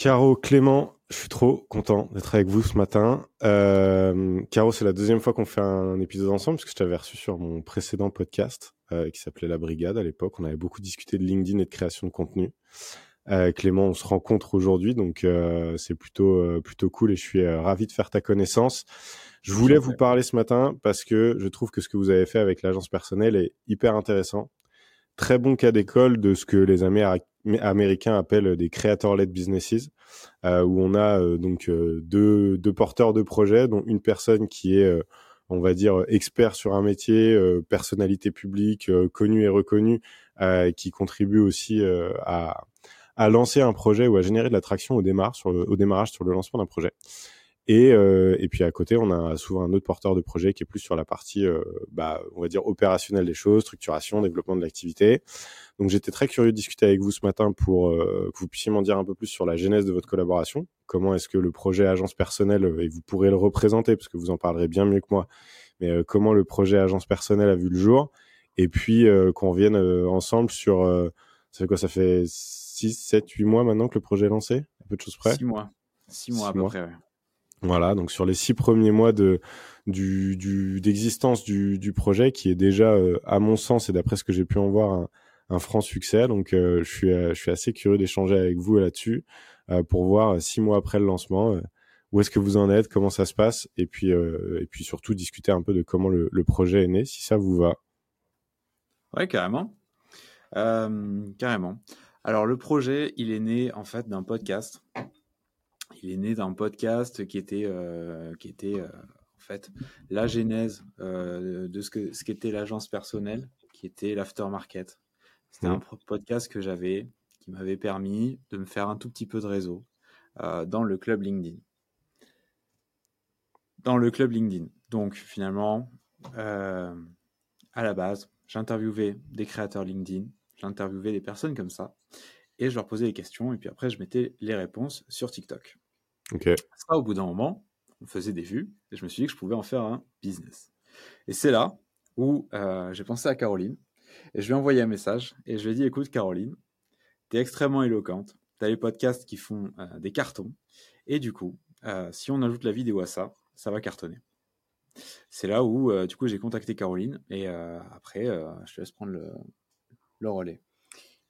Caro, Clément, je suis trop content d'être avec vous ce matin. Euh, Caro, c'est la deuxième fois qu'on fait un épisode ensemble, parce que je t'avais reçu sur mon précédent podcast euh, qui s'appelait La Brigade à l'époque. On avait beaucoup discuté de LinkedIn et de création de contenu. Euh, Clément, on se rencontre aujourd'hui, donc c'est plutôt plutôt cool et je suis ravi de faire ta connaissance. Je voulais vous parler ce matin parce que je trouve que ce que vous avez fait avec l'agence personnelle est hyper intéressant. Très bon cas d'école de ce que les Américains appellent des creator-led businesses, euh, où on a euh, donc euh, deux, porteurs de projets, dont une personne qui est, on va dire, expert sur un métier, personnalité publique, connue et reconnue, qui contribue aussi à, lancer un projet ou à générer de l'attraction au démarrage sur le lancement d'un projet. Et, euh, et puis à côté, on a souvent un autre porteur de projet qui est plus sur la partie, euh, bah, on va dire, opérationnelle des choses, structuration, développement de l'activité. Donc j'étais très curieux de discuter avec vous ce matin pour euh, que vous puissiez m'en dire un peu plus sur la genèse de votre collaboration. Comment est-ce que le projet agence personnelle, et vous pourrez le représenter parce que vous en parlerez bien mieux que moi, mais euh, comment le projet agence personnelle a vu le jour? Et puis euh, qu'on revienne euh, ensemble sur, ça fait quoi, ça fait 6, 7, 8 mois maintenant que le projet est lancé? Un peu de choses près? 6 mois. 6 mois à peu mois. près, ouais. Voilà, donc sur les six premiers mois de d'existence du, projet, qui est déjà, euh, à mon sens et d'après ce que j'ai pu en voir, un, franc succès. Donc euh, je suis je suis assez curieux d'échanger avec vous là-dessus euh, pour voir six mois après le lancement où est-ce que vous en êtes, comment ça se passe, et puis et puis surtout discuter un peu de comment le, le, projet est né, si ça vous va. Ouais, carrément, carrément. Alors le projet, il est né en fait d'un podcast il est né d'un podcast qui était, euh, qui était euh, en fait la genèse euh, de ce que ce qu'était l'agence personnelle, qui était l'aftermarket. C'était mmh. un podcast que j'avais, qui m'avait permis de me faire un tout petit peu de réseau dans le club LinkedIn. Dans le club LinkedIn. Donc finalement, à la base, j'interviewais des créateurs LinkedIn, j'interviewais des personnes comme ça, et je leur posais des questions, et puis après, je mettais les réponses sur TikTok. Okay. Ça, au bout d'un moment, on faisait des vues, et je me suis dit que je pouvais en faire un business. Et c'est là où euh, j'ai pensé à Caroline, et je lui ai envoyé un message, et je lui ai dit, écoute Caroline, tu es extrêmement éloquente, tu as les podcasts qui font euh, des cartons, et du coup, euh, si on ajoute la vidéo à ça, ça va cartonner. C'est là où, du coup, j'ai contacté Caroline, et après, je te laisse prendre le, le relais.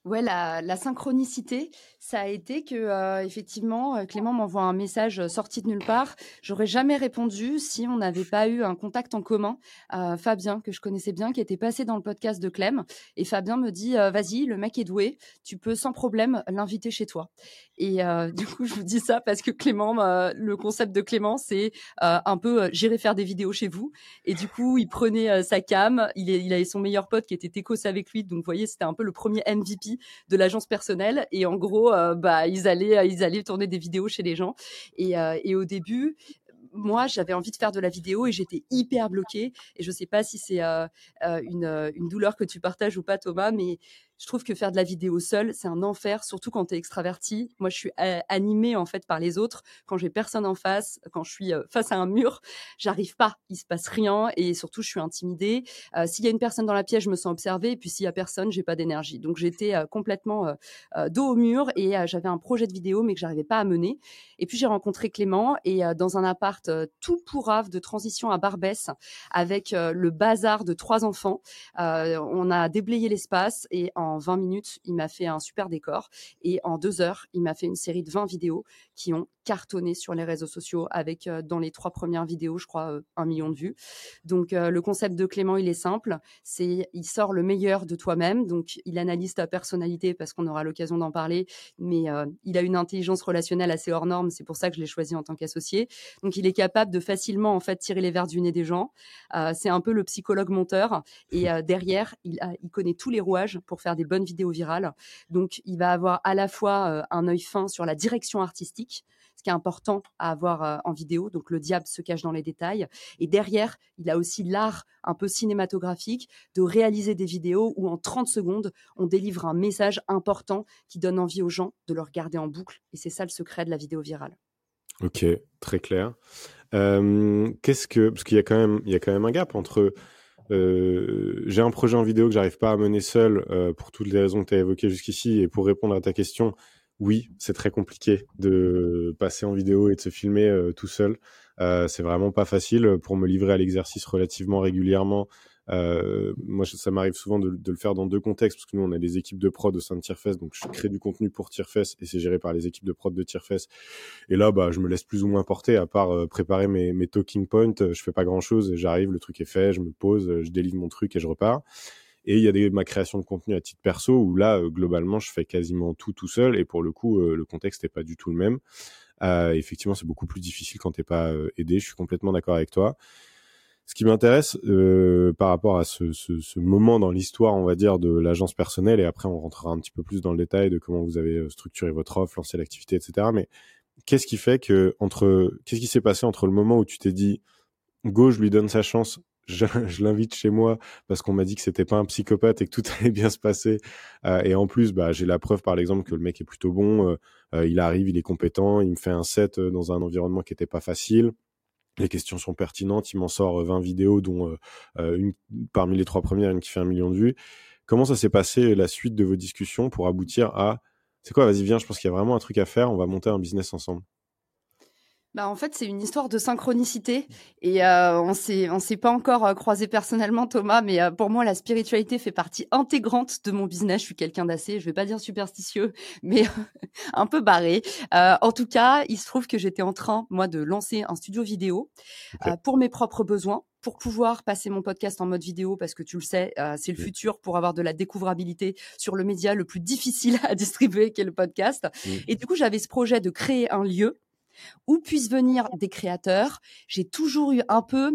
Ouais, la, synchronicité, ça a été que euh, effectivement euh, Clément m'envoie un message euh, sorti de nulle part. J'aurais jamais répondu si on n'avait pas eu un contact en commun. Fabien que je connaissais bien, qui était passé dans le podcast de Clem, et Fabien me dit vas-y, le mec est doué, tu peux sans problème l'inviter chez toi. Et du coup, je vous dis ça parce que Clément, le concept de Clément, c'est un peu j'irai faire des vidéos chez vous. Et du coup, il prenait sa cam, il, est, avait son meilleur pote qui était Técos avec lui, donc vous voyez, c'était un peu le premier MVP de l'agence personnelle. Et en gros, euh, bah, ils allaient, ils allaient tourner des vidéos chez les gens. Et, euh, et au début, moi, j'avais envie de faire de la vidéo et j'étais hyper bloquée. Et je sais pas si c'est euh, une, une, douleur que tu partages ou pas, Thomas, mais je trouve que faire de la vidéo seule, c'est un enfer, surtout quand tu es extraverti. Moi, je suis animée en fait par les autres. Quand j'ai personne en face, quand je suis face à un mur, j'arrive pas. Il se passe rien et surtout, je suis intimidée. Euh, s'il y a une personne dans la pièce, je me sens observée. Et puis s'il y a personne, j'ai pas d'énergie. Donc j'étais euh, complètement euh, dos au mur et j'avais un projet de vidéo mais que j'arrivais pas à mener. Et puis j'ai rencontré Clément et dans un appart tout pourrave de transition à Barbès avec le bazar de trois enfants, on a déblayé l'espace et en en 20 minutes, il m'a fait un super décor. Et en deux heures, il m'a fait une série de 20 vidéos qui ont cartonné sur les réseaux sociaux avec, euh, dans les trois premières vidéos, je crois, euh, un million de vues. Donc, euh, le concept de Clément, il est simple. C'est, il sort le meilleur de toi-même. Donc, il analyse ta personnalité parce qu'on aura l'occasion d'en parler. Mais il a une intelligence relationnelle assez hors norme. C'est pour ça que je l'ai choisi en tant qu'associé. Donc, il est capable de facilement, en fait, tirer les verres du nez des gens. c'est un peu le psychologue monteur. Et derrière, il, a, il connaît tous les rouages pour faire des bonnes vidéos virales. Donc, il va avoir à la fois un œil fin sur la direction artistique, ce qui est important à avoir en vidéo. Donc le diable se cache dans les détails. Et derrière, il a aussi l'art un peu cinématographique de réaliser des vidéos où en 30 secondes, on délivre un message important qui donne envie aux gens de le regarder en boucle. Et c'est ça le secret de la vidéo virale. Ok, très clair. Qu'est-ce que parce qu'il y a quand même y a quand même un gap entre j'ai un projet en vidéo que j'arrive pas à mener seul pour toutes les raisons que tu as évoquées jusqu'ici et pour répondre à ta question oui, c'est très compliqué de passer en vidéo et de se filmer euh, tout seul. Euh, c'est vraiment pas facile pour me livrer à l'exercice relativement régulièrement. Euh, moi, ça m'arrive souvent de, le faire dans deux contextes, parce que nous, on a des équipes de prod au sein de Tierfest, donc je crée du contenu pour Tierfest et c'est géré par les équipes de prod de Tierfest. Et là, bah, je me laisse plus ou moins porter, à part préparer mes, mes talking points. Je fais pas grand chose, j'arrive, le truc est fait, je me pose, je délivre mon truc et je repars. Et il y a ma création de contenu à titre perso où là, euh, globalement, je fais quasiment tout tout seul. Et pour le coup, euh, le contexte n'est pas du tout le même. Euh, effectivement, c'est beaucoup plus difficile quand t'es pas aidé. Je suis complètement d'accord avec toi. Ce qui m'intéresse par rapport à ce, ce moment dans l'histoire, on va dire, de l'agence personnelle, et après on rentrera un petit peu plus dans le détail de comment vous avez structuré votre offre, lancé l'activité, etc. Mais qu'est-ce qui fait que entre, qu'est-ce qui s'est passé entre le moment où tu t'es dit, go, je lui donne sa chance, je, l'invite chez moi parce qu'on m'a dit que c'était pas un psychopathe et que tout allait bien se passer. Euh, et en plus, bah, j'ai la preuve par l'exemple que le mec est plutôt bon. Euh, euh, il arrive, il est compétent, il me fait un set dans un environnement qui était pas facile. Les questions sont pertinentes. Il m'en sort 20 vidéos, dont une parmi les trois premières, une qui fait un million de vues. Comment ça s'est passé la suite de vos discussions pour aboutir à c'est quoi Vas-y, viens. Je pense qu'il y a vraiment un truc à faire. On va monter un business ensemble. Bah, en fait, c'est une histoire de synchronicité et euh, on s'est on s'est pas encore euh, croisé personnellement Thomas, mais euh, pour moi la spiritualité fait partie intégrante de mon business. Je suis quelqu'un d'assez, je vais pas dire superstitieux, mais un peu barré. en tout cas, il se trouve que j'étais en train moi de lancer un studio vidéo pour mes propres besoins pour pouvoir passer mon podcast en mode vidéo, parce que tu le sais, c'est le futur pour avoir de la découvrabilité sur le média le plus difficile à distribuer qu'est le podcast. Et du coup, j'avais ce projet de créer un lieu où puissent venir des créateurs. J'ai toujours eu un peu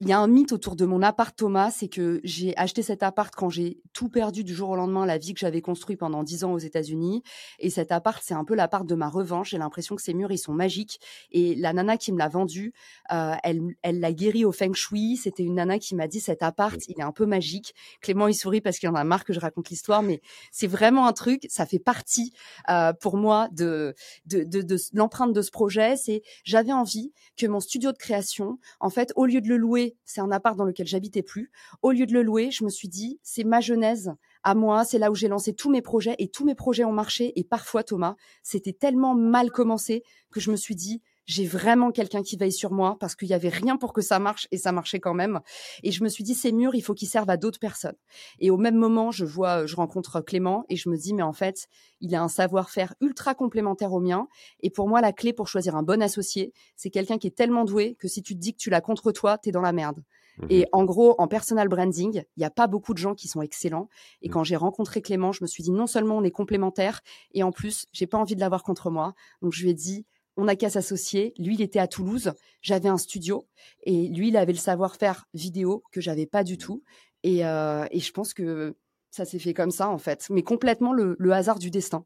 il y a un mythe autour de mon appart Thomas, c'est que j'ai acheté cet appart quand j'ai tout perdu du jour au lendemain, la vie que j'avais construite pendant dix ans aux États-Unis. Et cet appart, c'est un peu l'appart de ma revanche. J'ai l'impression que ces murs, ils sont magiques. Et la nana qui me l'a vendu, euh, elle, elle l'a guéri au feng shui. C'était une nana qui m'a dit cet appart, il est un peu magique. Clément, il sourit parce qu'il en a marre que je raconte l'histoire, mais c'est vraiment un truc. Ça fait partie euh, pour moi de de, de, de l'empreinte de ce projet. C'est j'avais envie que mon studio de création, en fait, au lieu de le louer c'est un appart dans lequel j'habitais plus. Au lieu de le louer, je me suis dit, c'est ma genèse à moi, c'est là où j'ai lancé tous mes projets et tous mes projets ont marché. Et parfois, Thomas, c'était tellement mal commencé que je me suis dit, j'ai vraiment quelqu'un qui veille sur moi parce qu'il y avait rien pour que ça marche et ça marchait quand même. Et je me suis dit, ces murs, il faut qu'ils servent à d'autres personnes. Et au même moment, je vois, je rencontre Clément et je me dis, mais en fait, il a un savoir-faire ultra complémentaire au mien. Et pour moi, la clé pour choisir un bon associé, c'est quelqu'un qui est tellement doué que si tu te dis que tu l'as contre toi, t'es dans la merde. Mmh et en gros, en personal branding, il n'y a pas beaucoup de gens qui sont excellents. Et quand j'ai rencontré Clément, je me suis dit non seulement on est complémentaires, et en plus, j'ai pas envie de l'avoir contre moi. Donc je lui ai dit, on n'a qu'à s'associer. Lui, il était à Toulouse, j'avais un studio et lui, il avait le savoir-faire vidéo que j'avais pas du tout. Et, euh, je pense que ça s'est fait comme ça en fait, mais complètement le, hasard du destin.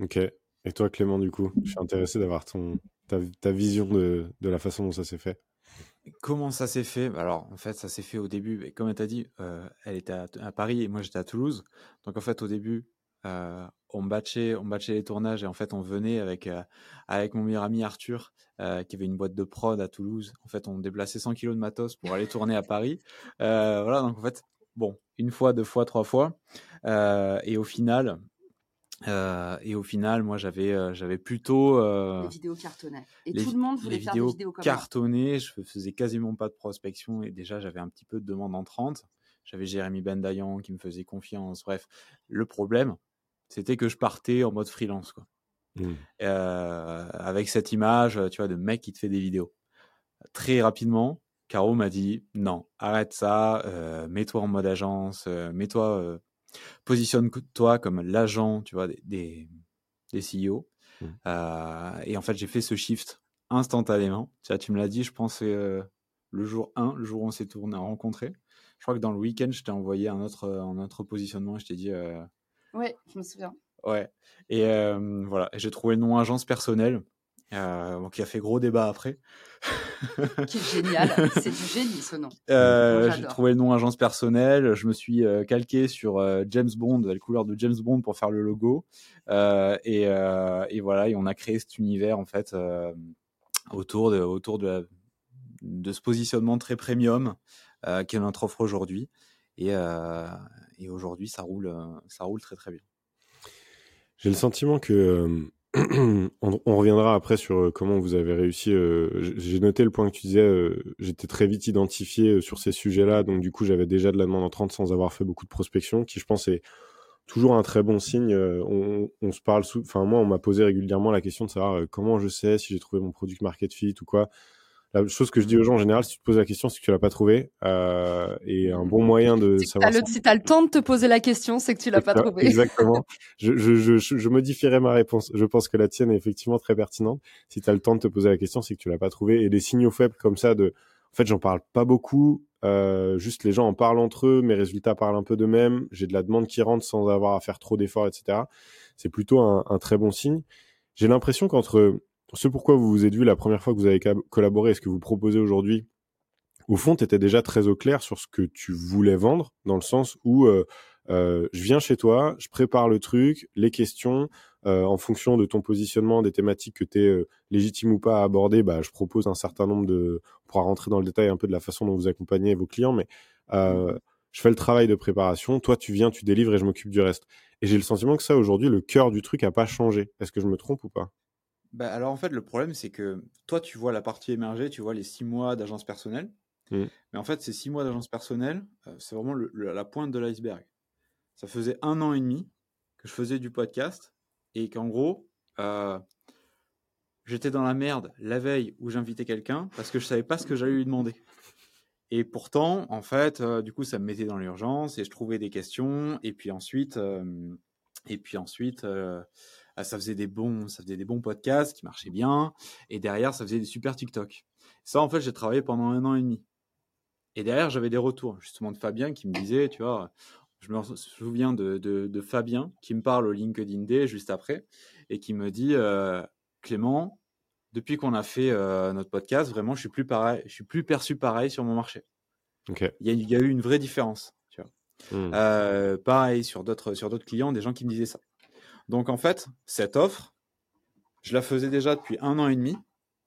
Ok. Et toi, Clément, du coup, je suis intéressé d'avoir ton ta, vision de, la façon dont ça s'est fait. Comment ça s'est fait? Alors, en fait, ça s'est fait au début. Comme tu as dit, euh, elle était à, à, Paris et moi j'étais à Toulouse. Donc, en fait, au début, euh, on batchait, on batchait les tournages et en fait on venait avec euh, avec mon meilleur ami Arthur euh, qui avait une boîte de prod à Toulouse. En fait on déplaçait 100 kilos de matos pour aller tourner à Paris. voilà donc en fait bon une fois, deux fois, trois fois et au final et au final, moi, j'avais, j'avais plutôt les vidéos cartonnées. Et tout le monde voulait faire des vidéos cartonnées. Je faisais quasiment pas de prospection et déjà j'avais un petit peu de demande entrante. J'avais Jérémy Bendayan qui me faisait confiance. Bref, le problème, c'était que je partais en mode freelance, quoi. Mmh. Euh, avec cette image, tu vois, de mec qui te fait des vidéos. Très rapidement, Caro m'a dit non, arrête ça, euh, mets-toi en mode agence, euh, mets-toi, positionne-toi comme l'agent, tu vois, des, des, CEO. Mmh. et en fait, j'ai fait ce shift instantanément. Tu, vois, tu me l'as dit, je pense, le jour 1, le jour où on s'est tourné, rencontré. Je crois que dans le week-end, je t'ai envoyé un autre, un autre positionnement et je t'ai dit oui, je me souviens. Ouais. Et euh, voilà, j'ai trouvé le nom agence personnelle, euh, qui a fait gros débat après. qui est génial, c'est du génie ce nom. Euh, j'ai trouvé le nom agence personnelle, je me suis euh, calqué sur James Bond, la couleur de James Bond pour faire le logo. Et, et, voilà, et on a créé cet univers en fait autour de, autour de, de ce positionnement très premium qui est notre offre aujourd'hui. Et, et aujourd'hui, ça roule, ça roule très très bien. J'ai le sentiment que on, reviendra après sur comment vous avez réussi. J'ai noté le point que tu disais. J'étais très vite identifié sur ces sujets-là, donc du coup j'avais déjà de la demande entrante sans avoir fait beaucoup de prospection, qui je pense est toujours un très bon signe. On, on se parle, enfin moi on m'a posé régulièrement la question de savoir comment je sais si j'ai trouvé mon product market fit ou quoi la chose que je dis aux gens en général, si tu te poses la question, c'est que tu l'as pas trouvé. Euh, et un bon moyen de savoir. si tu as le temps de te poser la question, c'est que tu l'as pas trouvé. Exactement. je, je, je, je, modifierai ma réponse. Je pense que la tienne est effectivement très pertinente. Si tu as le temps de te poser la question, c'est que tu l'as pas trouvé. Et des signaux faibles comme ça de, en fait, j'en parle pas beaucoup. Euh, juste les gens en parlent entre eux, mes résultats parlent un peu d'eux-mêmes. J'ai de la demande qui rentre sans avoir à faire trop d'efforts, etc. C'est plutôt un, un très bon signe. J'ai l'impression qu'entre ce pourquoi vous vous êtes vu la première fois que vous avez collaboré et ce que vous proposez aujourd'hui, au fond, tu étais déjà très au clair sur ce que tu voulais vendre, dans le sens où euh, euh, je viens chez toi, je prépare le truc, les questions, euh, en fonction de ton positionnement, des thématiques que tu es légitime ou pas à aborder, bah, je propose un certain nombre de... On pourra rentrer dans le détail un peu de la façon dont vous accompagnez vos clients, mais je fais le travail de préparation, toi tu viens, tu délivres et je m'occupe du reste. Et j'ai le sentiment que ça, aujourd'hui, le cœur du truc a pas changé. Est-ce que je me trompe ou pas? Bah, alors en fait, le problème, c'est que toi, tu vois la partie émergée, tu vois les six mois d'agence personnelle. Mmh. Mais en fait, ces six mois d'agence personnelle, euh, c'est vraiment la pointe de l'iceberg. Ça faisait un an et demi que je faisais du podcast et qu'en gros, euh, j'étais dans la merde la veille où j'invitais quelqu'un parce que je savais pas ce que j'allais lui demander. Et pourtant, en fait, euh, du coup, ça me mettait dans l'urgence et je trouvais des questions. Et puis ensuite, et puis ensuite, ça faisait des bons, ça faisait des bons podcasts qui marchaient bien, et derrière, ça faisait des super TikTok. Ça, en fait, j'ai travaillé pendant un an et demi. Et derrière, j'avais des retours, justement, de Fabien qui me disait, tu vois, je me souviens de, de, Fabien qui me parle au LinkedIn Day juste après, et qui me dit, euh, Clément, depuis qu'on a fait euh, notre podcast, vraiment, je suis plus pareil, je suis plus perçu pareil sur mon marché. Il, y a, eu une vraie différence. Tu vois. Mmh. Euh, pareil sur d'autres sur d'autres clients, des gens qui me disaient ça. Donc en fait, cette offre, je la faisais déjà depuis un an et demi,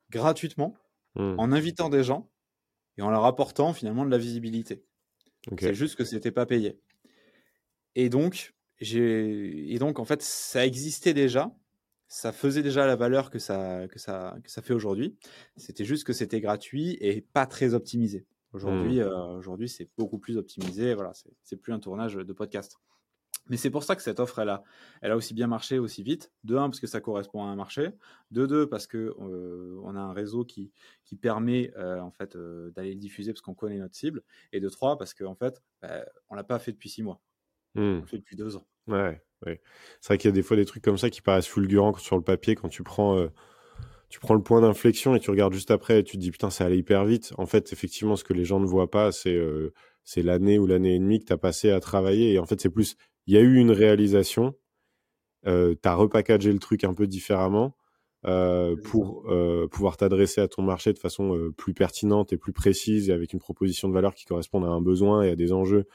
gratuitement, hmm. en invitant des gens et en leur apportant finalement de la visibilité. C'est juste que ce n'était pas payé. Et donc, et donc en fait, ça existait déjà, ça faisait déjà la valeur que ça, que ça, que ça fait aujourd'hui. C'était juste que c'était gratuit et pas très optimisé. Aujourd'hui, hmm. euh, aujourd'hui, c'est beaucoup plus optimisé. Voilà, c'est plus un tournage de podcast. Mais c'est pour ça que cette offre, elle a, elle a aussi bien marché aussi vite. De un, parce que ça correspond à un marché. De deux, parce que euh, on a un réseau qui, qui permet euh, en fait euh, d'aller le diffuser parce qu'on connaît notre cible. Et de trois, parce qu'en en fait, bah, on l'a pas fait depuis six mois. On l'a fait depuis deux ans. Ouais, ouais. C'est vrai qu'il y a des fois des trucs comme ça qui paraissent fulgurants sur le papier quand tu prends tu prends le point d'inflexion et tu regardes juste après et tu te dis putain ça allait hyper vite. En fait, effectivement, ce que les gens ne voient pas, c'est c'est l'année ou l'année et demie que tu as passé à travailler. Et en fait, c'est plus il y a eu une réalisation, euh, tu as repackagé le truc un peu différemment euh, pour euh, pouvoir t'adresser à ton marché de façon euh, plus pertinente et plus précise et avec une proposition de valeur qui corresponde à un besoin et à des enjeux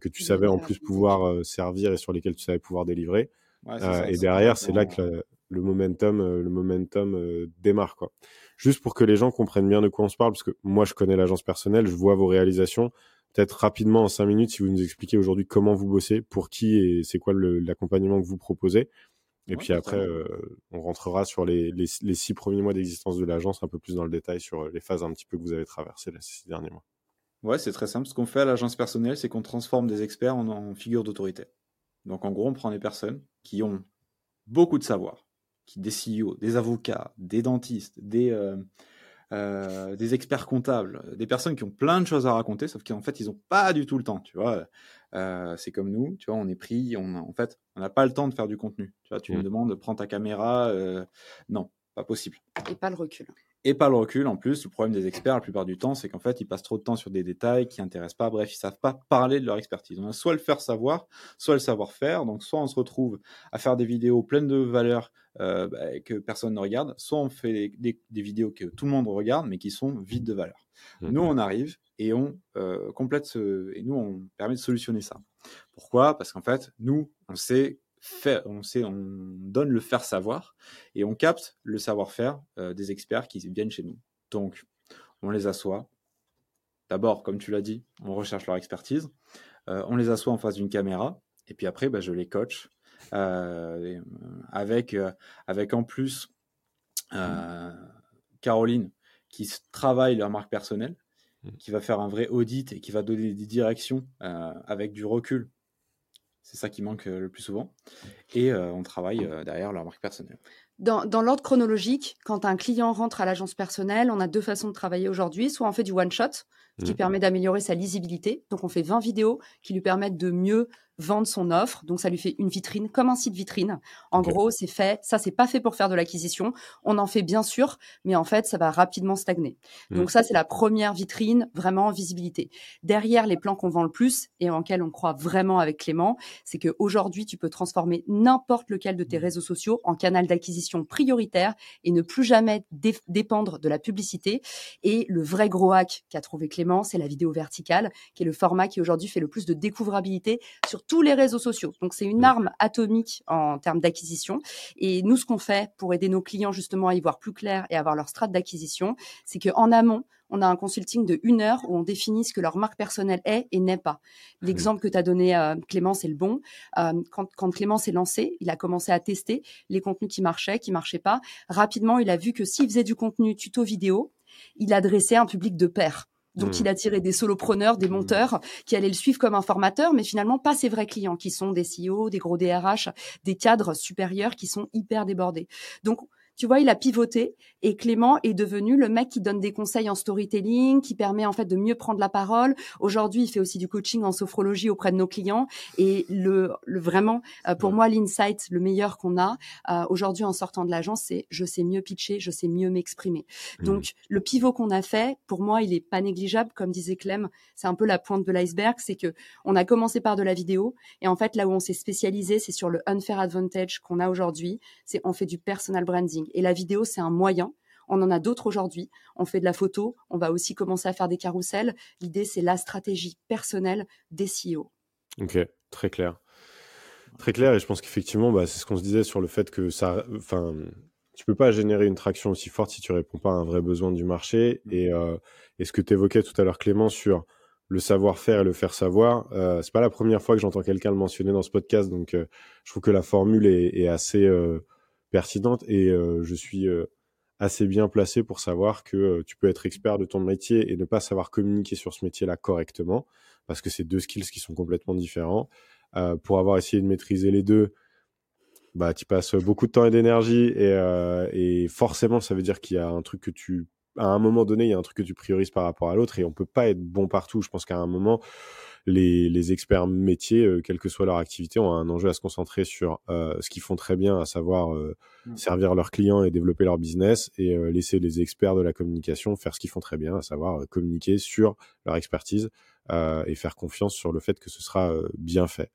que tu savais en plus pouvoir servir et sur lesquels tu savais pouvoir délivrer. Ouais, ça, et derrière, c'est là que le momentum, le momentum démarre quoi. Juste pour que les gens comprennent bien de quoi on se parle, parce que moi je connais l'agence personnelle, je vois vos réalisations peut-être rapidement en cinq minutes si vous nous expliquez aujourd'hui comment vous bossez, pour qui et c'est quoi l'accompagnement que vous proposez. Et puis après, euh, on rentrera sur les, les, six premiers mois d'existence de l'agence, un peu plus dans le détail sur les phases un petit peu que vous avez traversées ces six derniers mois. Ouais, c'est très simple. Ce qu'on fait à l'agence personnelle, c'est qu'on transforme des experts en, en figures d'autorité. Donc en gros, on prend des personnes qui ont beaucoup de savoir, qui des CEO, des avocats, des dentistes, des, euh, euh, des experts comptables, des personnes qui ont plein de choses à raconter, sauf qu'en fait, ils n'ont pas du tout le temps, tu vois. Euh, c'est comme nous, tu vois, on est pris, on en fait, on n'a pas le temps de faire du contenu. Tu vois, tu me mmh. demandes, prends ta caméra, euh, non, pas possible. Et pas le recul et pas le recul. En plus, le problème des experts, la plupart du temps, c'est qu'en fait, ils passent trop de temps sur des détails qui n'intéressent pas. Bref, ils savent pas parler de leur expertise. On a soit le faire savoir, soit le savoir-faire. Donc, soit on se retrouve à faire des vidéos pleines de valeurs euh, bah, que personne ne regarde, soit on fait des, vidéos que tout le monde regarde, mais qui sont vides de valeur. Mmh. Nous, on arrive et on euh, complète ce, et nous, on permet de solutionner ça. Pourquoi? Parce qu'en fait, nous, on sait on, sait, on donne le faire savoir et on capte le savoir-faire euh, des experts qui viennent chez nous. Donc, on les assoit. D'abord, comme tu l'as dit, on recherche leur expertise. Euh, on les assoit en face d'une caméra et puis après, bah, je les coach avec, avec en plus Caroline qui travaille leur marque personnelle, mmh. qui va faire un vrai audit et qui va donner des directions avec du recul. C'est ça qui manque le plus souvent. Et on travaille derrière leur marque personnelle. Dans, dans l'ordre chronologique, quand un client rentre à l'agence personnelle, on a deux façons de travailler aujourd'hui. Soit on fait du one-shot, ce qui mmh. permet d'améliorer sa lisibilité. Donc on fait 20 vidéos qui lui permettent de mieux vendre son offre. Donc ça lui fait une vitrine, comme un site vitrine. En gros, c'est fait. Ça, c'est pas fait pour faire de l'acquisition. On en fait bien sûr, mais en fait, ça va rapidement stagner. Mmh. Donc ça, c'est la première vitrine, vraiment en visibilité. Derrière les plans qu'on vend le plus et en lesquels on croit vraiment avec Clément, c'est qu'aujourd'hui, tu peux transformer n'importe lequel de tes mmh. réseaux sociaux en canal d'acquisition prioritaire et ne plus jamais dépendre de la publicité. Et le vrai gros hack qu'a trouvé Clément, c'est la vidéo verticale, qui est le format qui aujourd'hui fait le plus de découvrabilité sur tous les réseaux sociaux. Donc c'est une arme atomique en termes d'acquisition. Et nous, ce qu'on fait pour aider nos clients justement à y voir plus clair et avoir leur strate d'acquisition, c'est qu'en amont, on a un consulting de une heure où on définit ce que leur marque personnelle est et n'est pas. L'exemple que tu as donné, euh, Clément, c'est le bon. Euh, quand, quand Clément s'est lancé, il a commencé à tester les contenus qui marchaient, qui marchaient pas. Rapidement, il a vu que s'il faisait du contenu tuto vidéo, il adressait un public de pairs. Donc, hmm. il a tiré des solopreneurs, des hmm. monteurs qui allaient le suivre comme un formateur, mais finalement pas ses vrais clients, qui sont des CEO, des gros DRH, des cadres supérieurs qui sont hyper débordés. Donc, tu vois, il a pivoté et Clément est devenu le mec qui donne des conseils en storytelling, qui permet en fait de mieux prendre la parole. Aujourd'hui, il fait aussi du coaching en sophrologie auprès de nos clients et le, le vraiment euh, pour moi l'insight le meilleur qu'on a euh, aujourd'hui en sortant de l'agence, c'est je sais mieux pitcher, je sais mieux m'exprimer. Mmh. Donc le pivot qu'on a fait, pour moi, il est pas négligeable comme disait Clem, c'est un peu la pointe de l'iceberg, c'est que on a commencé par de la vidéo et en fait là où on s'est spécialisé, c'est sur le unfair advantage qu'on a aujourd'hui, c'est on fait du personal branding et la vidéo, c'est un moyen. On en a d'autres aujourd'hui. On fait de la photo. On va aussi commencer à faire des carousels. L'idée, c'est la stratégie personnelle des CEO. Ok, très clair. Très clair. Et je pense qu'effectivement, bah, c'est ce qu'on se disait sur le fait que ça, enfin, tu peux pas générer une traction aussi forte si tu réponds pas à un vrai besoin du marché. Et, euh, ce que tu évoquais tout à l'heure, Clément, sur le savoir-faire et le faire savoir, euh, c'est pas la première fois que j'entends quelqu'un le mentionner dans ce podcast. Donc, euh, je trouve que la formule est, assez euh, pertinente et euh, je suis euh, assez bien placé pour savoir que euh, tu peux être expert de ton métier et ne pas savoir communiquer sur ce métier-là correctement parce que c'est deux skills qui sont complètement différents. pour avoir essayé de maîtriser les deux, bah, tu passes beaucoup de temps et d'énergie et, et, forcément, ça veut dire qu'il y a un truc que tu, à un moment donné, il y a un truc que tu priorises par rapport à l'autre et on peut pas être bon partout. Je pense qu'à un moment, les, experts métiers, euh, quelle que soit leur activité, ont un enjeu à se concentrer sur euh, ce qu'ils font très bien, à savoir euh, mm. servir leurs clients et développer leur business, et laisser les experts de la communication faire ce qu'ils font très bien, à savoir communiquer sur leur expertise et faire confiance sur le fait que ce sera bien fait.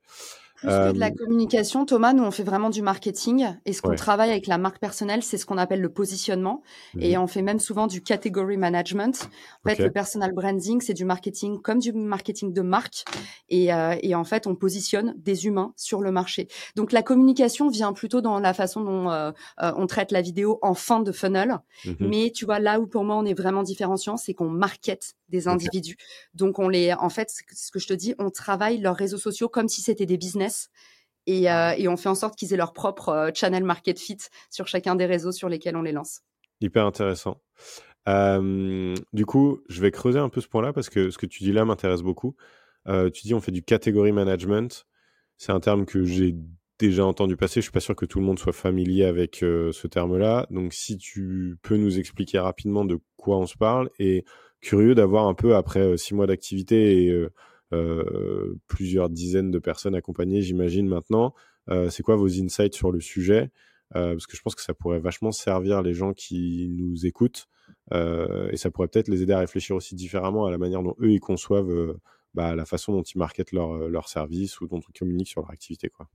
Plus que de la communication, Thomas, nous on fait vraiment du marketing et ce qu'on travaille avec la marque personnelle, c'est ce qu'on appelle le positionnement et mmh on fait même souvent du category management. En fait, le personal branding, c'est du marketing comme du marketing de marque et, euh, et, en fait, on positionne des humains sur le marché. Donc la communication vient plutôt dans la façon dont euh, euh, on traite la vidéo en fin de funnel. Mmh Mais tu vois, là où pour moi on est vraiment différenciant, c'est qu'on market des individus. Donc on les, en fait, ce que je te dis, on travaille leurs réseaux sociaux comme si c'était des business. Et, euh, et, on fait en sorte qu'ils aient leur propre euh, channel market fit sur chacun des réseaux sur lesquels on les lance. Hyper intéressant. Euh, du coup, je vais creuser un peu ce point-là parce que ce que tu dis là m'intéresse beaucoup. tu dis on fait du category management. C'est un terme que j'ai déjà entendu passer. Je suis pas sûr que tout le monde soit familier avec ce terme-là. Donc, si tu peux nous expliquer rapidement de quoi on se parle et curieux d'avoir un peu après six mois d'activité et plusieurs dizaines de personnes accompagnées, j'imagine maintenant. c'est quoi vos insights sur le sujet? Parce que je pense que ça pourrait vachement servir les gens qui nous écoutent et ça pourrait peut-être les aider à réfléchir aussi différemment à la manière dont eux ils conçoivent bah, la façon dont ils marketent leur, leur service ou dont ils communiquent sur leur activité. Quoi.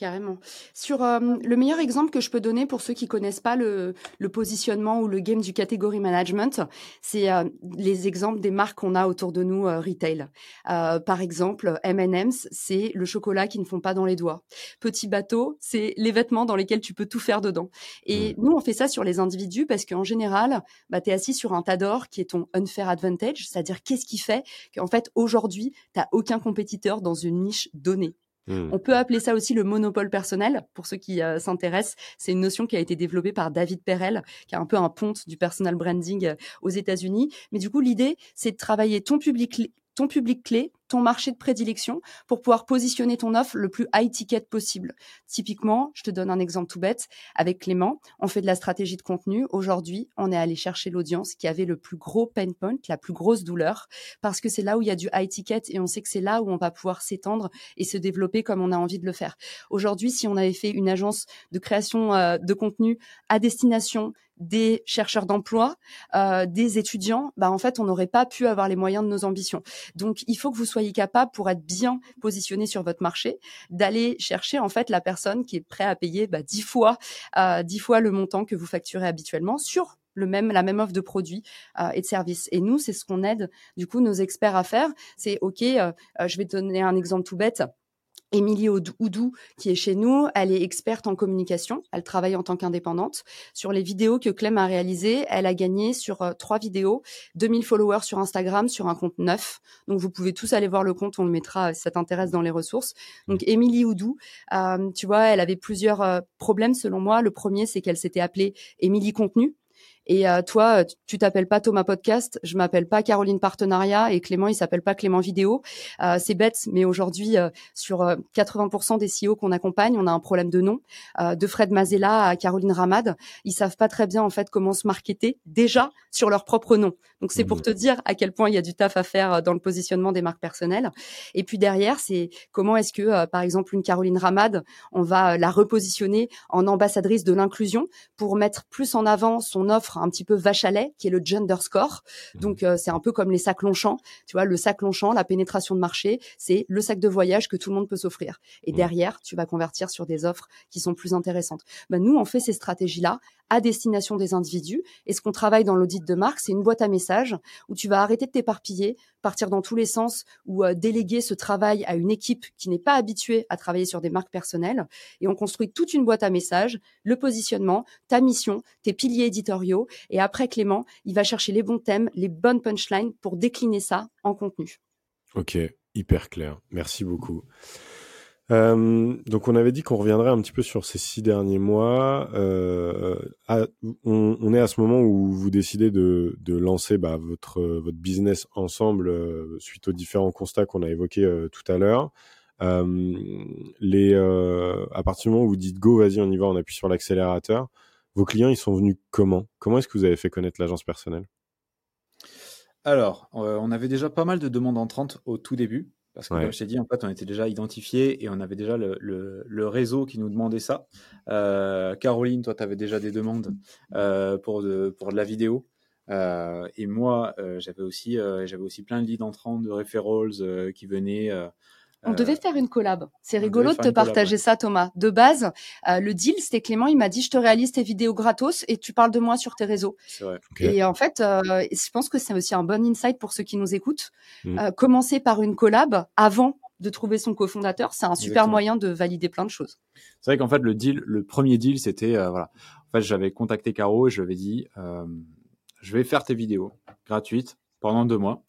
Carrément. Sur euh, le meilleur exemple que je peux donner pour ceux qui connaissent pas le, positionnement ou le game du category management, c'est euh, les exemples des marques qu'on a autour de nous euh, retail. par exemple, M&M's, c'est le chocolat qui ne font pas dans les doigts. Petit bateau, c'est les vêtements dans lesquels tu peux tout faire dedans. Et mmh. nous, on fait ça sur les individus parce qu'en général, bah, tu es assis sur un tas d'or qui est ton unfair advantage, c'est-à-dire qu'est-ce qui fait qu'en fait, aujourd'hui, tu n'as aucun compétiteur dans une niche donnée. Mmh. On peut appeler ça aussi le monopole personnel, pour ceux qui euh, s'intéressent. C'est une notion qui a été développée par David Perel, qui est un peu un ponte du personal branding euh, aux États-Unis. Mais du coup, l'idée, c'est de travailler ton public ton public clé, ton marché de prédilection pour pouvoir positionner ton offre le plus high ticket possible. Typiquement, je te donne un exemple tout bête. Avec Clément, on fait de la stratégie de contenu. Aujourd'hui, on est allé chercher l'audience qui avait le plus gros pain point, la plus grosse douleur, parce que c'est là où il y a du high ticket et on sait que c'est là où on va pouvoir s'étendre et se développer comme on a envie de le faire. Aujourd'hui, si on avait fait une agence de création euh, de contenu à destination des chercheurs d'emploi, euh, des étudiants, bah en fait, on n'aurait pas pu avoir les moyens de nos ambitions. Donc, il faut que vous soyez capable, pour être bien positionné sur votre marché, d'aller chercher en fait la personne qui est prête à payer bah, 10 fois, euh, 10 fois le montant que vous facturez habituellement sur le même la même offre de produits euh, et de services. Et nous, c'est ce qu'on aide du coup nos experts à faire. C'est ok, euh, euh, je vais donner un exemple tout bête. Émilie Oudou, qui est chez nous, elle est experte en communication. Elle travaille en tant qu'indépendante. Sur les vidéos que Clem a réalisées, elle a gagné sur euh, trois vidéos 2000 followers sur Instagram sur un compte neuf. Donc, vous pouvez tous aller voir le compte. On le mettra si ça t'intéresse dans les ressources. Donc, Émilie Oudou, euh, tu vois, elle avait plusieurs euh, problèmes selon moi. Le premier, c'est qu'elle s'était appelée Émilie Contenu. Et euh, toi, tu t'appelles pas Thomas Podcast, je m'appelle pas Caroline Partenariat et Clément, il s'appelle pas Clément Vidéo. Euh, c'est bête, mais aujourd'hui, euh, sur 80% des CEO qu'on accompagne, on a un problème de nom. de Fred Mazella à Caroline Ramad, ils savent pas très bien en fait comment se marketer déjà sur leur propre nom. Donc c'est pour mmh. te dire à quel point il y a du taf à faire dans le positionnement des marques personnelles. Et puis derrière, c'est comment est-ce que, par exemple, une Caroline Ramad, on va la repositionner en ambassadrice de l'inclusion pour mettre plus en avant son offre un petit peu vache à lait, qui est le gender score. Mmh. Donc euh, c'est un peu comme les sacs Longchamp. Tu vois, le sac Longchamp, la pénétration de marché, c'est le sac de voyage que tout le monde peut s'offrir. Et mmh. derrière, tu vas convertir sur des offres qui sont plus intéressantes. Ben, nous, on fait ces stratégies-là à destination des individus. Et ce qu'on travaille dans l'audit de marque, c'est une boîte à messages où tu vas arrêter de t'éparpiller, partir dans tous les sens ou euh, déléguer ce travail à une équipe qui n'est pas habituée à travailler sur des marques personnelles. Et on construit toute une boîte à messages, le positionnement, ta mission, tes piliers éditoriaux. Et après, Clément, il va chercher les bons thèmes, les bonnes punchlines pour décliner ça en contenu. Ok, hyper clair. Merci beaucoup. Euh, donc on avait dit qu'on reviendrait un petit peu sur ces six derniers mois. Euh, on, est à ce moment où vous décidez de, lancer bah, votre, votre business ensemble euh, suite aux différents constats qu'on a évoqués tout à l'heure. à partir du moment où vous dites go, vas-y, on y va, on appuie sur l'accélérateur. Vos clients, ils sont venus comment? Comment est-ce que vous avez fait connaître l'agence personnelle? Alors, on avait déjà pas mal de demandes entrantes au tout début. Parce que, comme je t'ai dit, en fait, on était déjà identifiés et on avait déjà le, le, réseau qui nous demandait ça. Euh, Caroline, toi, tu avais déjà des demandes euh, pour, de, pour de la vidéo. Euh, et moi, j'avais aussi, j'avais aussi plein de leads entrants de referrals qui venaient on devait faire une collab. C'est rigolo de te partager ça, Thomas. De base, euh, le deal, c'était Clément, il m'a dit, je te réalise tes vidéos gratos et tu parles de moi sur tes réseaux. Vrai. Et en fait, euh, je pense que c'est aussi un bon insight pour ceux qui nous écoutent. Mm. Euh, commencer par une collab avant de trouver son cofondateur, c'est un super moyen de valider plein de choses. C'est vrai qu'en fait, le deal, le premier deal, c'était, voilà. En fait, j'avais contacté Caro et je lui avais dit, je vais faire tes vidéos gratuites pendant deux mois.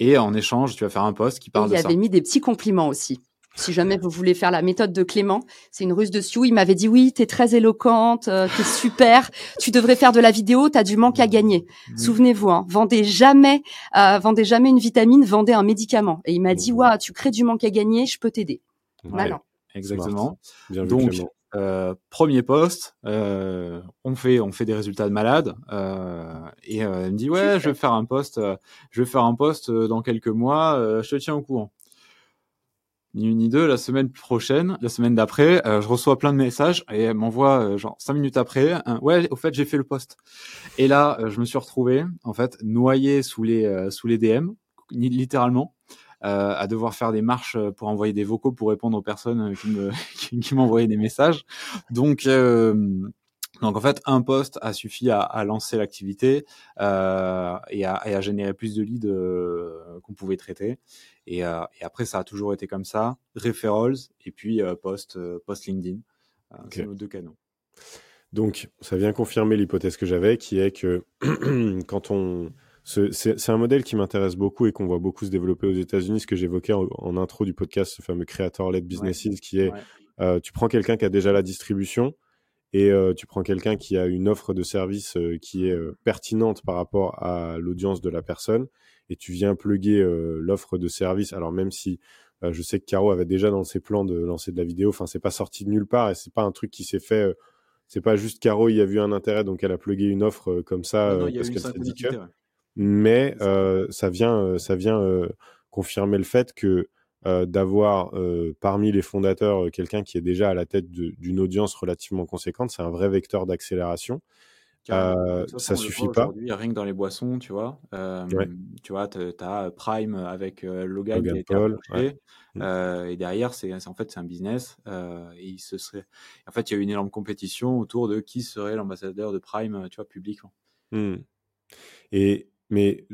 Et en échange, tu vas faire un post qui parle de ça. Il avait mis des petits compliments aussi. Si jamais vous voulez faire la méthode de Clément, c'est une ruse de Sioux. Il m'avait dit oui, t'es très éloquente, euh, t'es super, tu devrais faire de la vidéo, t'as du manque à gagner. Souvenez-vous, hein, vendez jamais, euh, vendez jamais une vitamine, vendez un médicament. Et il m'a dit ouais, tu crées du manque à gagner, je peux t'aider. Voilà. Exactement. Donc euh, premier poste, euh, on fait on fait des résultats de malade euh, et elle me dit ouais je vais faire un poste, je vais faire un poste dans quelques mois, je te tiens au courant. Ni une ni deux, la semaine prochaine, la semaine d'après, je reçois plein de messages et elle m'envoie genre cinq minutes après, ouais au fait j'ai fait le poste. Et là je me suis retrouvé en fait noyé sous les sous les DM littéralement euh, à devoir faire des marches euh, pour envoyer des vocaux pour répondre aux personnes euh, qui me qui, m'envoyaient des messages. Donc donc en fait, un poste a suffi à, à lancer l'activité euh, et, à, et, à, générer plus de leads euh, qu'on pouvait traiter. Et, euh, et, après, ça a toujours été comme ça, referrals et puis post, post LinkedIn. C'est nos deux canaux. Donc ça vient confirmer l'hypothèse que j'avais, qui est que quand on c'est un modèle qui m'intéresse beaucoup et qu'on voit beaucoup se développer aux États-Unis, ce que j'évoquais en, intro du podcast, ce fameux creator-led businesses, qui est euh, tu prends quelqu'un qui a déjà la distribution et euh, tu prends quelqu'un qui a une offre de service euh, qui est pertinente par rapport à l'audience de la personne et tu viens pluguer l'offre de service. Alors même si je sais que Caro avait déjà dans ses plans de lancer de la vidéo, enfin c'est pas sorti de nulle part et c'est pas un truc qui s'est fait. c'est pas juste Caro, il a vu un intérêt donc elle a plugué une offre comme ça parce qu'elle s'est dit que. Mais ça vient, ça vient confirmer le fait que euh, d'avoir euh, parmi les fondateurs euh, quelqu'un qui est déjà à la tête d'une audience relativement conséquente, c'est un vrai vecteur d'accélération. Euh, ça suffit pas. Rien que dans les boissons, tu vois. Tu vois, tu as Prime avec Logan, Logan, qui Paul, mmh. et derrière, c'est en fait c'est un business. et il se serait. En fait, il y a eu une énorme compétition autour de qui serait l'ambassadeur de Prime, tu vois, publiquement. Mmh. Et mais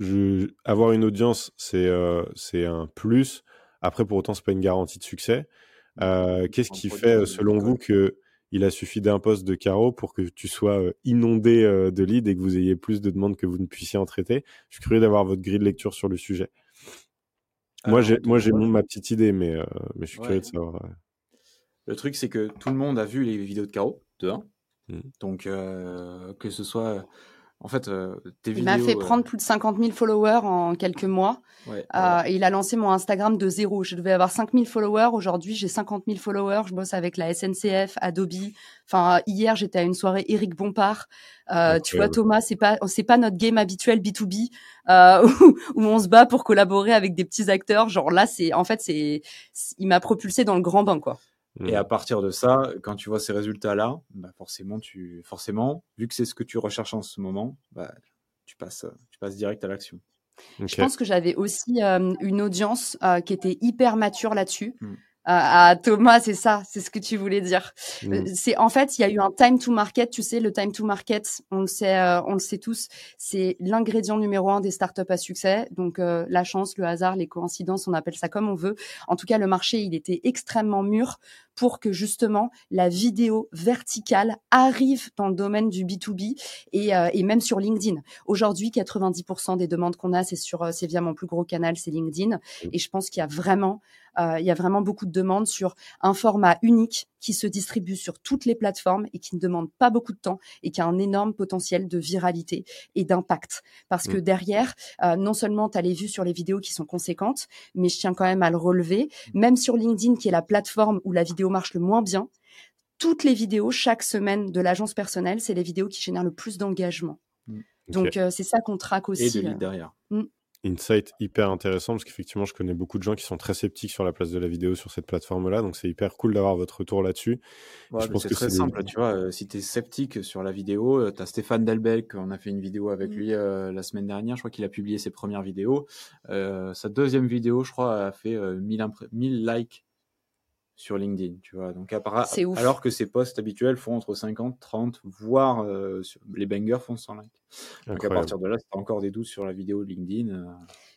je, avoir une audience, c'est c'est un plus. Après, pour autant, c'est pas une garantie de succès. Mmh. Euh, qu'est-ce qui fait, selon vous, que il a suffi d'un poste de carreau pour que tu sois euh, inondé euh, de leads et que vous ayez plus de demandes que vous ne puissiez en traiter? Je suis curieux d'avoir votre grille de lecture sur le sujet. moi, j'ai, moi, j'ai ma petite idée, mais, mais je suis curieux de savoir. Le truc, c'est que tout le monde a vu les vidéos de Caro, de 1. Mmh. Donc, que ce soit en fait, euh, Il m'a fait prendre plus de 50 000 followers en quelques mois. Euh, et il a lancé mon Instagram de zéro. Je devais avoir 5 000 followers. Aujourd'hui, j'ai 50 000 followers. Je bosse avec la SNCF, Adobe. Enfin, hier, j'étais à une soirée Eric Bompard. Euh, tu vois, Thomas, c'est pas, c'est pas notre game habituel B2B où, où, on se bat pour collaborer avec des petits acteurs. Genre là, c'est, en fait, c'est, il m'a propulsé dans le grand bain, quoi. Et à partir de ça, quand tu vois ces résultats-là, bah forcément, tu, forcément, vu que c'est ce que tu recherches en ce moment, bah, tu, passes, tu passes direct à l'action. Je pense que j'avais aussi euh, une audience euh, qui était hyper mature là-dessus. Mmh à, Thomas, c'est ça, c'est ce que tu voulais dire. Euh, c'est en fait, il y a eu un time to market. Tu sais, le time to market, on le sait, euh, on le sait tous, c'est l'ingrédient numéro un des startups à succès. Donc euh, la chance, le hasard, les coïncidences, on appelle ça comme on veut. En tout cas, le marché, il était extrêmement mûr pour que justement la vidéo verticale arrive dans le domaine du B2B et, et même sur LinkedIn. Aujourd'hui, 90% des demandes qu'on a, c'est sur, c'est via mon plus gros canal, c'est LinkedIn. Et je pense qu'il y a vraiment euh, il y a vraiment beaucoup de demandes sur un format unique qui se distribue sur toutes les plateformes et qui ne demande pas beaucoup de temps et qui a un énorme potentiel de viralité et d'impact. Parce que mmh. derrière, euh, non seulement tu as les vues sur les vidéos qui sont conséquentes, mais je tiens quand même à le relever, même sur LinkedIn, qui est la plateforme où la vidéo marche le moins bien, toutes les vidéos chaque semaine de l'agence personnelle, c'est les vidéos qui génèrent le plus d'engagement. Mmh. Donc euh, c'est ça qu'on traque aussi. Et de lead derrière. Mmh insight hyper intéressant parce qu'effectivement, je connais beaucoup de gens qui sont très sceptiques sur la place de la vidéo sur cette plateforme-là. Donc, c'est hyper cool d'avoir votre retour là-dessus. je pense que c'est très simple. Tu vois, euh, si tu es sceptique sur la vidéo, euh, tu as Stéphane Delbel, qu'on a fait une vidéo avec mmh. lui euh, la semaine dernière. Je crois qu'il a publié ses premières vidéos. sa deuxième vidéo, je crois, a fait 1000, 1000 likes sur LinkedIn, tu vois. Donc, alors que ses posts habituels font entre 50, 30, voire euh, les bangers font 100 likes. Donc, à partir de là, si tu as encore des doutes sur la vidéo de LinkedIn. Euh,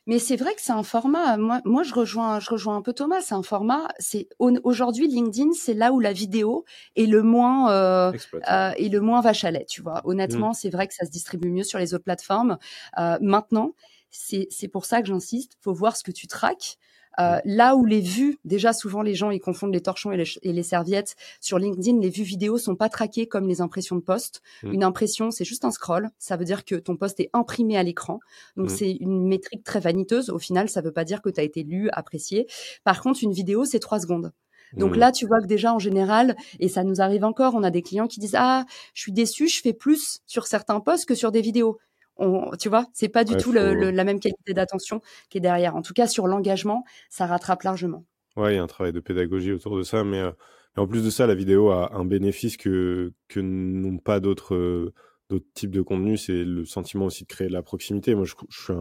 Mais c'est vrai que c'est un format. Moi, moi, je rejoins, je rejoins un peu Thomas. C'est un format. C'est aujourd'hui LinkedIn, c'est là où la vidéo est le moins euh, euh est le moins vache à lait. Tu vois. Honnêtement, mmh. c'est vrai que ça se distribue mieux sur les autres plateformes. maintenant, c'est pour ça que j'insiste. Faut voir ce que tu traques. Euh, là où les vues, déjà souvent les gens ils confondent les torchons et les, serviettes. Sur LinkedIn, les vues vidéo sont pas traquées comme les impressions de poste. Mm. Une impression, c'est juste un scroll. Ça veut dire que ton poste est imprimé à l'écran. Donc mm. c'est une métrique très vaniteuse. Au final, ça veut pas dire que tu as été lu, apprécié. Par contre, une vidéo, c'est trois secondes. Donc mm. là, tu vois que déjà en général, et ça nous arrive encore, on a des clients qui disent ah, je suis déçu, je fais plus sur certains posts que sur des vidéos tu vois, c'est pas du tout la même qualité d'attention qui est derrière. En tout cas, sur l'engagement, ça rattrape largement. Ouais, il y a un travail de pédagogie autour de ça, mais, euh, en plus de ça, la vidéo a un bénéfice que, que n'ont pas d'autres euh, d'autres types de contenus, c'est le sentiment aussi de créer de la proximité. Moi, je, je,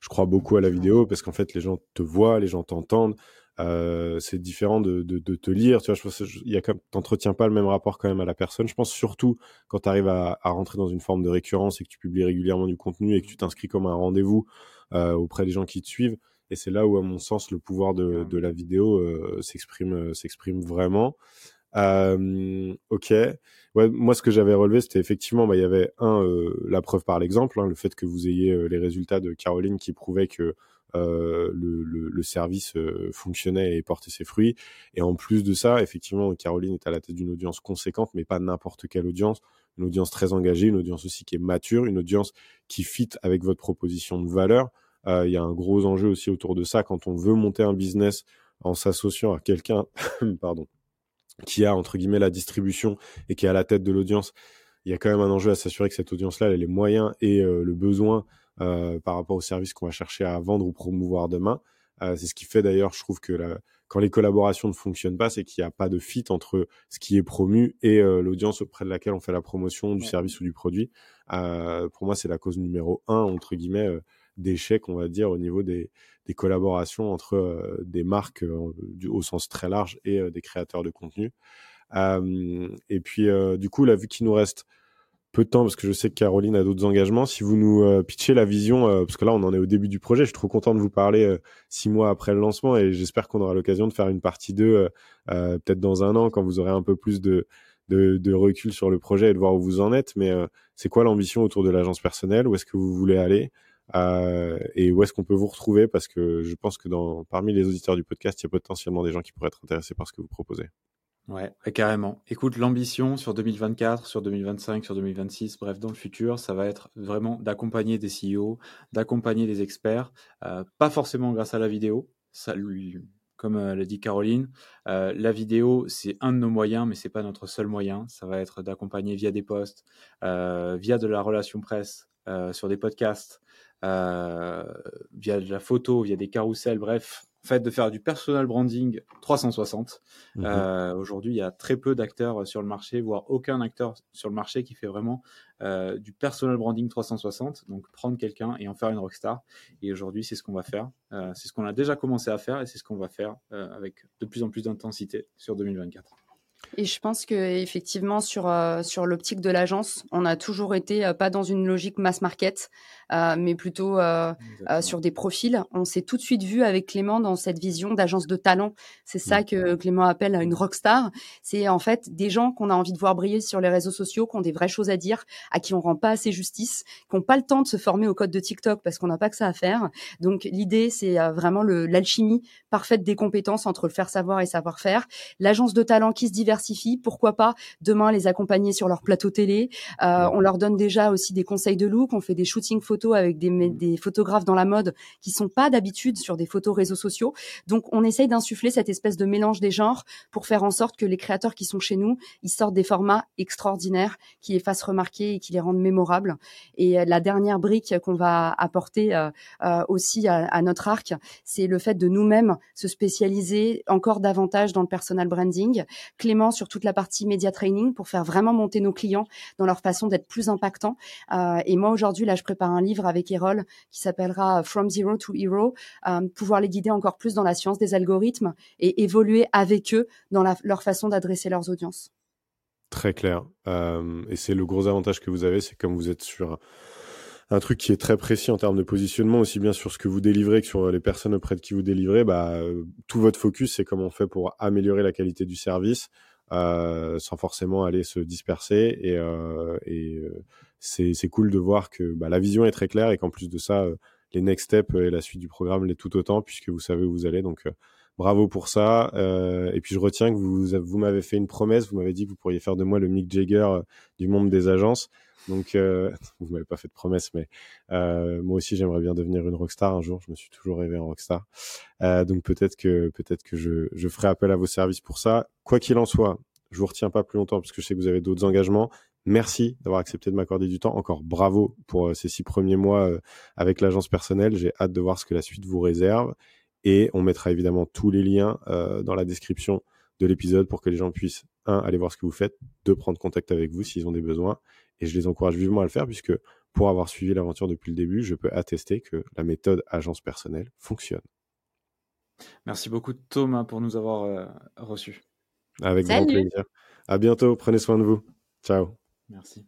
je crois beaucoup à la vidéo parce qu'en fait, les gens te voient, les gens t'entendent, euh, c'est différent de, de, de, te lire. Tu vois, je pense, il y a t'entretiens pas le même rapport quand même à la personne. Je pense surtout quand tu arrives à, à, rentrer dans une forme de récurrence et que tu publies régulièrement du contenu et que tu t'inscris comme un rendez-vous euh, auprès des gens qui te suivent. Et c'est là où, à mon sens, le pouvoir de, de la vidéo euh, s'exprime, s'exprime vraiment. ok. Ouais, moi, ce que j'avais relevé, c'était effectivement, bah, il y avait un, la preuve par l'exemple, hein, le fait que vous ayez les résultats de Caroline qui prouvaient que euh, le, service euh, fonctionnait et portait ses fruits. Et en plus de ça, effectivement, Caroline est à la tête d'une audience conséquente, mais pas n'importe quelle audience. Une audience très engagée, une audience aussi qui est mature, une audience qui fit avec votre proposition de valeur. Euh, il y a un gros enjeu aussi autour de ça quand on veut monter un business en s'associant à quelqu'un, pardon, qui a entre guillemets la distribution et qui est à la tête de l'audience. Il y a quand même un enjeu à s'assurer que cette audience-là, elle a les moyens et le besoin euh, par rapport au service qu'on va chercher à vendre ou promouvoir demain. Euh, c'est ce qui fait d'ailleurs, je trouve que la, quand les collaborations ne fonctionnent pas, c'est qu'il n'y a pas de fit entre ce qui est promu et euh, l'audience auprès de laquelle on fait la promotion du service ou du produit. pour moi, c'est la cause numéro un, entre guillemets, d'échec, on va dire, au niveau des, des collaborations entre des marques du, au sens très large et des créateurs de contenu. et puis, du coup, là, vu qu'il nous reste peu de temps parce que je sais que Caroline a d'autres engagements. Si vous nous euh, pitchez la vision, euh, parce que là on en est au début du projet, je suis trop content de vous parler euh, six mois après le lancement et j'espère qu'on aura l'occasion de faire une partie 2 peut-être dans un an quand vous aurez un peu plus de, de, de, recul sur le projet et de voir où vous en êtes. Mais c'est quoi l'ambition autour de l'agence personnelle? Où est-ce que vous voulez aller? Et où est-ce qu'on peut vous retrouver? Parce que je pense que dans, parmi les auditeurs du podcast, il y a potentiellement des gens qui pourraient être intéressés par ce que vous proposez. Ouais, carrément. Écoute, l'ambition sur 2024, sur 2025, sur 2026, bref, dans le futur, ça va être vraiment d'accompagner des CEO, d'accompagner des experts, euh, pas forcément grâce à la vidéo. Ça, comme euh, l'a dit Caroline, euh, la vidéo, c'est un de nos moyens, mais c'est pas notre seul moyen. Ça va être d'accompagner via des posts, via de la relation presse, sur des podcasts, via de la photo, via des carousels, bref, fait de faire du personal branding 360. Mhm. Euh, aujourd'hui, il y a très peu d'acteurs sur le marché, voire aucun acteur sur le marché qui fait vraiment euh, du personal branding 360. Donc prendre quelqu'un et en faire une rockstar. Et aujourd'hui, c'est ce qu'on va faire. Euh, c'est ce qu'on a déjà commencé à faire et c'est ce qu'on va faire avec de plus en plus d'intensité sur 2024. Et je pense que effectivement sur euh, sur l'optique de l'agence, on a toujours été euh, pas dans une logique mass market, euh, mais plutôt sur des profils. On s'est tout de suite vu avec Clément dans cette vision d'agence de talent. C'est ça que Clément appelle une rockstar. C'est en fait des gens qu'on a envie de voir briller sur les réseaux sociaux, qui ont des vraies choses à dire, à qui on rend pas assez justice, qui n'ont pas le temps de se former au code de TikTok parce qu'on n'a pas que ça à faire. Donc l'idée c'est vraiment l'alchimie parfaite des compétences entre le faire savoir et savoir faire. L'agence de talent qui se diversifie pourquoi pas demain les accompagner sur leur plateau télé. Euh, on leur donne déjà aussi des conseils de look. On fait des shootings photos avec des, des photographes dans la mode qui sont pas d'habitude sur des photos réseaux sociaux. Donc on essaye d'insuffler cette espèce de mélange des genres pour faire en sorte que les créateurs qui sont chez nous, ils sortent des formats extraordinaires qui les fassent remarquer et qui les rendent mémorables. Et euh, la dernière brique qu'on va apporter euh, aussi à, à, notre arc, c'est le fait de nous-mêmes se spécialiser encore davantage dans le personal branding. Clément sur toute la partie média training pour faire vraiment monter nos clients dans leur façon d'être plus impactants. Euh, et moi aujourd'hui là, je prépare un livre avec Erol qui s'appellera From Zero to Hero, euh, pouvoir les guider encore plus dans la science des algorithmes et évoluer avec eux dans leur façon d'adresser leurs audiences. Très clair. Euh, et c'est le gros avantage que vous avez, c'est comme vous êtes sur un truc qui est très précis en termes de positionnement, aussi bien sur ce que vous délivrez que sur les personnes auprès de qui vous délivrez, bah, tout votre focus, c'est comment on fait pour améliorer la qualité du service, euh, sans forcément aller se disperser. Et, euh, euh, c'est, cool de voir que bah, la vision est très claire et qu'en plus de ça, les next steps et la suite du programme l'est tout autant puisque vous savez où vous allez. Donc bravo pour ça. et puis je retiens que vous, vous m'avez fait une promesse. Vous m'avez dit que vous pourriez faire de moi le Mick Jagger du monde des agences. Donc, euh, vous m'avez pas fait de promesse, mais euh, moi aussi j'aimerais bien devenir une rockstar un jour. Je me suis toujours rêvé en rockstar. Euh, donc peut-être que peut-être que je, je ferai appel à vos services pour ça. Quoi qu'il en soit, je vous retiens pas plus longtemps parce que je sais que vous avez d'autres engagements. Merci d'avoir accepté de m'accorder du temps. Encore bravo pour euh, ces six premiers mois euh, avec l'agence personnelle. J'ai hâte de voir ce que la suite vous réserve. Et on mettra évidemment tous les liens euh, dans la description de l'épisode pour que les gens puissent, un, aller voir ce que vous faites, deux, prendre contact avec vous s'ils ont des besoins, et je les encourage vivement à le faire puisque pour avoir suivi l'aventure depuis le début, je peux attester que la méthode agence personnelle fonctionne. Merci beaucoup Thomas pour nous avoir reçus. Avec grand plaisir. À bientôt, prenez soin de vous. Ciao. Merci.